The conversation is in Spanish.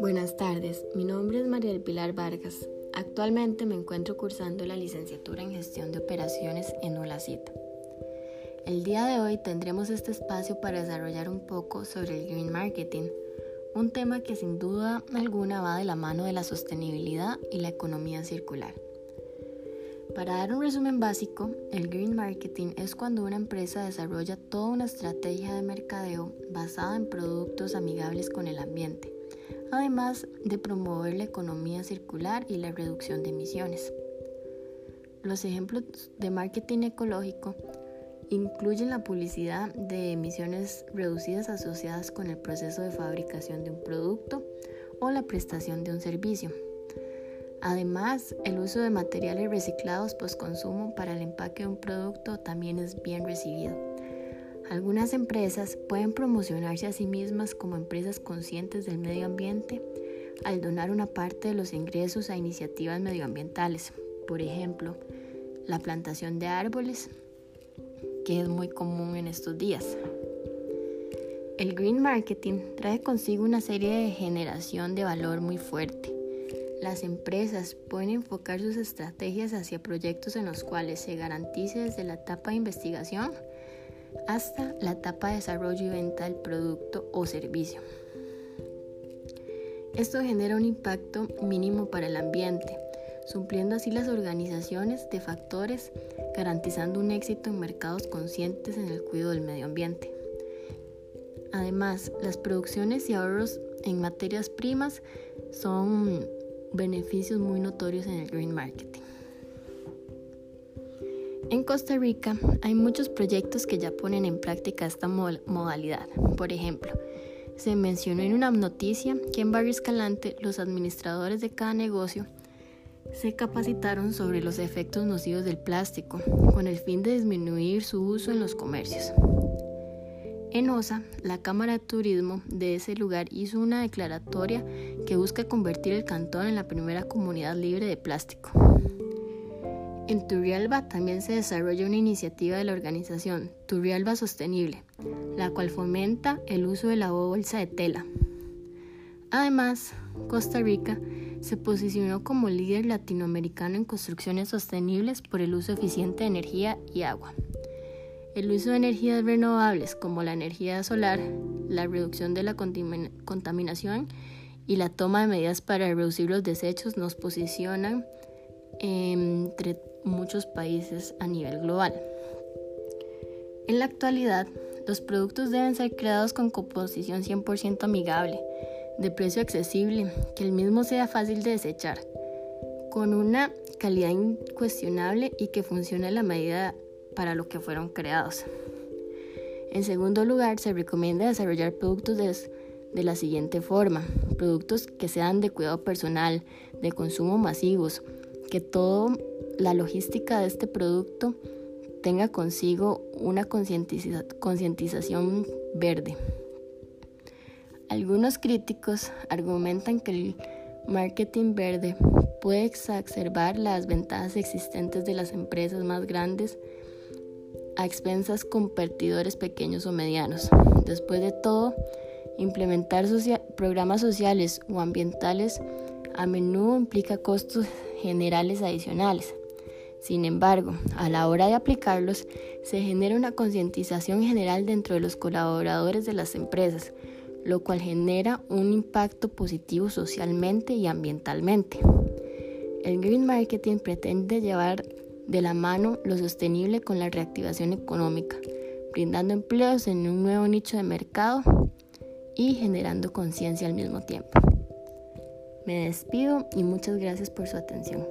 Buenas tardes, mi nombre es María del Pilar Vargas. Actualmente me encuentro cursando la licenciatura en gestión de operaciones en ULACIT. El día de hoy tendremos este espacio para desarrollar un poco sobre el green marketing, un tema que sin duda alguna va de la mano de la sostenibilidad y la economía circular. Para dar un resumen básico, el green marketing es cuando una empresa desarrolla toda una estrategia de mercadeo basada en productos amigables con el ambiente, además de promover la economía circular y la reducción de emisiones. Los ejemplos de marketing ecológico incluyen la publicidad de emisiones reducidas asociadas con el proceso de fabricación de un producto o la prestación de un servicio. Además, el uso de materiales reciclados post-consumo para el empaque de un producto también es bien recibido. Algunas empresas pueden promocionarse a sí mismas como empresas conscientes del medio ambiente al donar una parte de los ingresos a iniciativas medioambientales, por ejemplo, la plantación de árboles, que es muy común en estos días. El green marketing trae consigo una serie de generación de valor muy fuerte las empresas pueden enfocar sus estrategias hacia proyectos en los cuales se garantice desde la etapa de investigación hasta la etapa de desarrollo y venta del producto o servicio. Esto genera un impacto mínimo para el ambiente, supliendo así las organizaciones de factores, garantizando un éxito en mercados conscientes en el cuidado del medio ambiente. Además, las producciones y ahorros en materias primas son beneficios muy notorios en el green marketing. En Costa Rica hay muchos proyectos que ya ponen en práctica esta modalidad. Por ejemplo, se mencionó en una noticia que en Barrio Escalante los administradores de cada negocio se capacitaron sobre los efectos nocivos del plástico con el fin de disminuir su uso en los comercios. En OSA, la Cámara de Turismo de ese lugar hizo una declaratoria que busca convertir el cantón en la primera comunidad libre de plástico. En Turrialba también se desarrolla una iniciativa de la organización Turrialba Sostenible, la cual fomenta el uso de la bolsa de tela. Además, Costa Rica se posicionó como líder latinoamericano en construcciones sostenibles por el uso eficiente de energía y agua. El uso de energías renovables como la energía solar, la reducción de la contaminación y la toma de medidas para reducir los desechos nos posicionan entre muchos países a nivel global. En la actualidad, los productos deben ser creados con composición 100% amigable, de precio accesible, que el mismo sea fácil de desechar, con una calidad incuestionable y que funcione a la medida para lo que fueron creados. En segundo lugar, se recomienda desarrollar productos de, la siguiente forma. Productos que sean de cuidado personal, de consumo masivos, que toda la logística de este producto tenga consigo una concientización verde. Algunos críticos argumentan que el marketing verde puede exacerbar las ventajas existentes de las empresas más grandes a expensas competidores pequeños o medianos. Después de todo, implementar programas sociales o ambientales a menudo implica costos generales adicionales. Sin embargo, a la hora de aplicarlos, se genera una concientización general dentro de los colaboradores de las empresas, lo cual genera un impacto positivo socialmente y ambientalmente. El green marketing pretende llevar de la mano lo sostenible con la reactivación económica, brindando empleos en un nuevo nicho de mercado y generando conciencia al mismo tiempo. Me despido y muchas gracias por su atención.